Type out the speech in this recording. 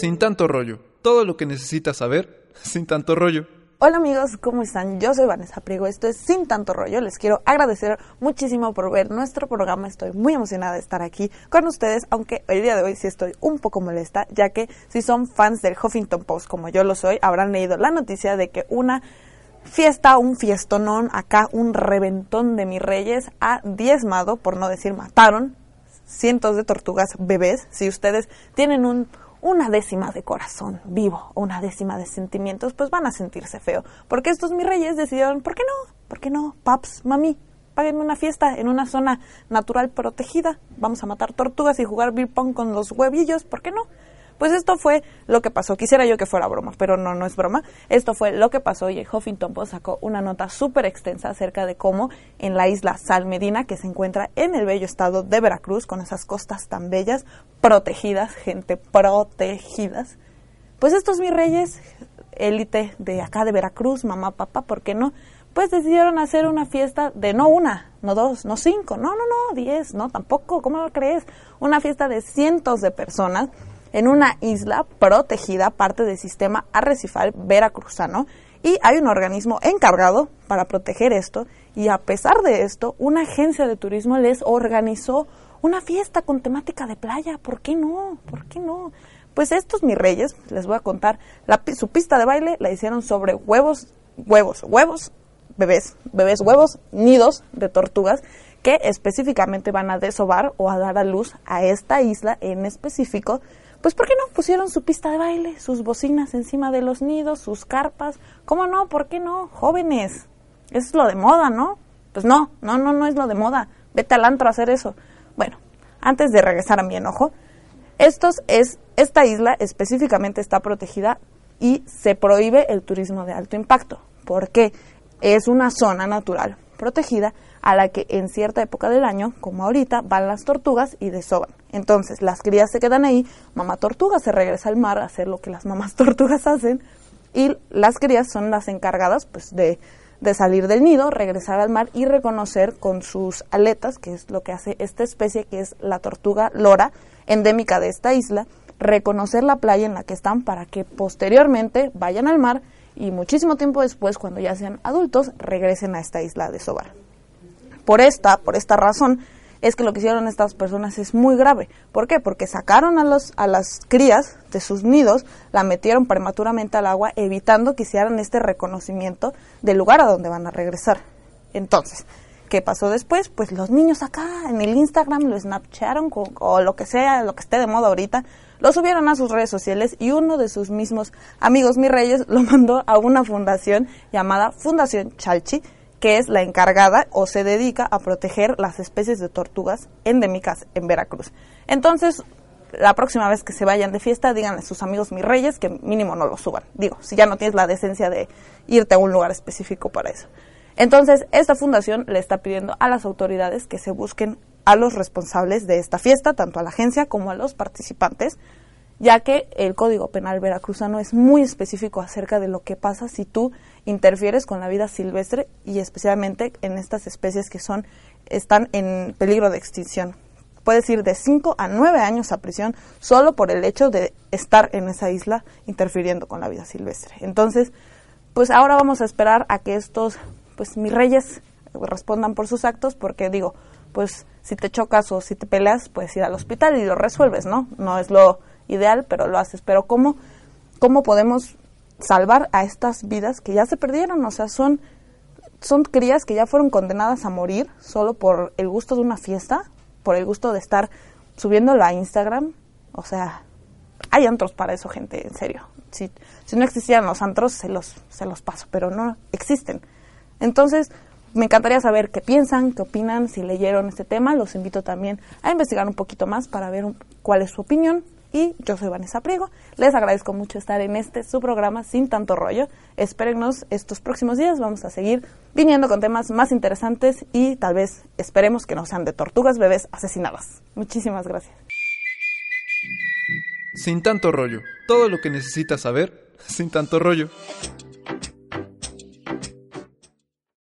Sin tanto rollo. Todo lo que necesitas saber, sin tanto rollo. Hola amigos, ¿cómo están? Yo soy Vanessa Priego, esto es Sin Tanto Rollo. Les quiero agradecer muchísimo por ver nuestro programa. Estoy muy emocionada de estar aquí con ustedes, aunque el día de hoy sí estoy un poco molesta, ya que si son fans del Huffington Post como yo lo soy, habrán leído la noticia de que una fiesta, un fiestonón, acá un reventón de mis reyes ha diezmado, por no decir mataron, cientos de tortugas bebés. Si ustedes tienen un una décima de corazón vivo una décima de sentimientos, pues van a sentirse feo. Porque estos mis reyes decidieron, ¿por qué no? ¿Por qué no? Paps, mami, paguen una fiesta en una zona natural protegida. Vamos a matar tortugas y jugar beer con los huevillos, ¿por qué no? Pues esto fue lo que pasó. Quisiera yo que fuera broma, pero no, no es broma. Esto fue lo que pasó y el Huffington Post sacó una nota súper extensa acerca de cómo en la isla Salmedina, que se encuentra en el bello estado de Veracruz, con esas costas tan bellas, protegidas, gente protegidas, pues estos mis reyes, élite de acá de Veracruz, mamá, papá, ¿por qué no? Pues decidieron hacer una fiesta de no una, no dos, no cinco, no, no, no, diez, no, tampoco, ¿cómo lo crees? Una fiesta de cientos de personas en una isla protegida, parte del sistema arrecifal veracruzano, y hay un organismo encargado para proteger esto, y a pesar de esto, una agencia de turismo les organizó una fiesta con temática de playa. ¿Por qué no? ¿Por qué no? Pues estos mis reyes, les voy a contar, la, su pista de baile la hicieron sobre huevos, huevos, huevos, bebés, bebés, huevos, nidos de tortugas que específicamente van a desovar o a dar a luz a esta isla en específico pues ¿por qué no pusieron su pista de baile, sus bocinas encima de los nidos, sus carpas? ¿Cómo no? ¿Por qué no? Jóvenes. Eso es lo de moda, ¿no? Pues no, no, no, no es lo de moda. Vete al antro a hacer eso. Bueno, antes de regresar a mi enojo, estos es, esta isla específicamente está protegida y se prohíbe el turismo de alto impacto. porque Es una zona natural protegida a la que en cierta época del año, como ahorita, van las tortugas y desoban. Entonces las crías se quedan ahí, mamá tortuga se regresa al mar a hacer lo que las mamás tortugas hacen y las crías son las encargadas pues de, de salir del nido, regresar al mar y reconocer con sus aletas, que es lo que hace esta especie que es la tortuga lora, endémica de esta isla, reconocer la playa en la que están para que posteriormente vayan al mar y muchísimo tiempo después, cuando ya sean adultos, regresen a esta isla de Sobar. Por esta, por esta razón, es que lo que hicieron estas personas es muy grave. ¿Por qué? Porque sacaron a, los, a las crías de sus nidos, la metieron prematuramente al agua, evitando que hicieran este reconocimiento del lugar a donde van a regresar. Entonces, ¿qué pasó después? Pues los niños acá en el Instagram lo snapcharon o lo que sea, lo que esté de moda ahorita, lo subieron a sus redes sociales y uno de sus mismos amigos, mis reyes, lo mandó a una fundación llamada Fundación Chalchi, que es la encargada o se dedica a proteger las especies de tortugas endémicas en Veracruz. Entonces, la próxima vez que se vayan de fiesta, díganle a sus amigos mis reyes que mínimo no lo suban. Digo, si ya no tienes la decencia de irte a un lugar específico para eso. Entonces, esta fundación le está pidiendo a las autoridades que se busquen a los responsables de esta fiesta, tanto a la agencia como a los participantes, ya que el Código Penal veracruzano es muy específico acerca de lo que pasa si tú interfieres con la vida silvestre y especialmente en estas especies que son están en peligro de extinción. Puedes ir de 5 a 9 años a prisión solo por el hecho de estar en esa isla interfiriendo con la vida silvestre. Entonces, pues ahora vamos a esperar a que estos, pues mis reyes respondan por sus actos, porque digo, pues si te chocas o si te peleas, puedes ir al hospital y lo resuelves, ¿no? No es lo ideal, pero lo haces. Pero ¿cómo, cómo podemos salvar a estas vidas que ya se perdieron? O sea, son, son crías que ya fueron condenadas a morir solo por el gusto de una fiesta, por el gusto de estar subiéndolo a Instagram. O sea, hay antros para eso, gente, en serio. Si, si no existieran los antros, se los, se los paso, pero no existen. Entonces, me encantaría saber qué piensan, qué opinan, si leyeron este tema. Los invito también a investigar un poquito más para ver cuál es su opinión y yo soy Vanessa Priego. Les agradezco mucho estar en este su programa sin tanto rollo. Espérennos estos próximos días, vamos a seguir viniendo con temas más interesantes y tal vez esperemos que no sean de tortugas bebés asesinadas. Muchísimas gracias. Sin tanto rollo, todo lo que necesitas saber sin tanto rollo.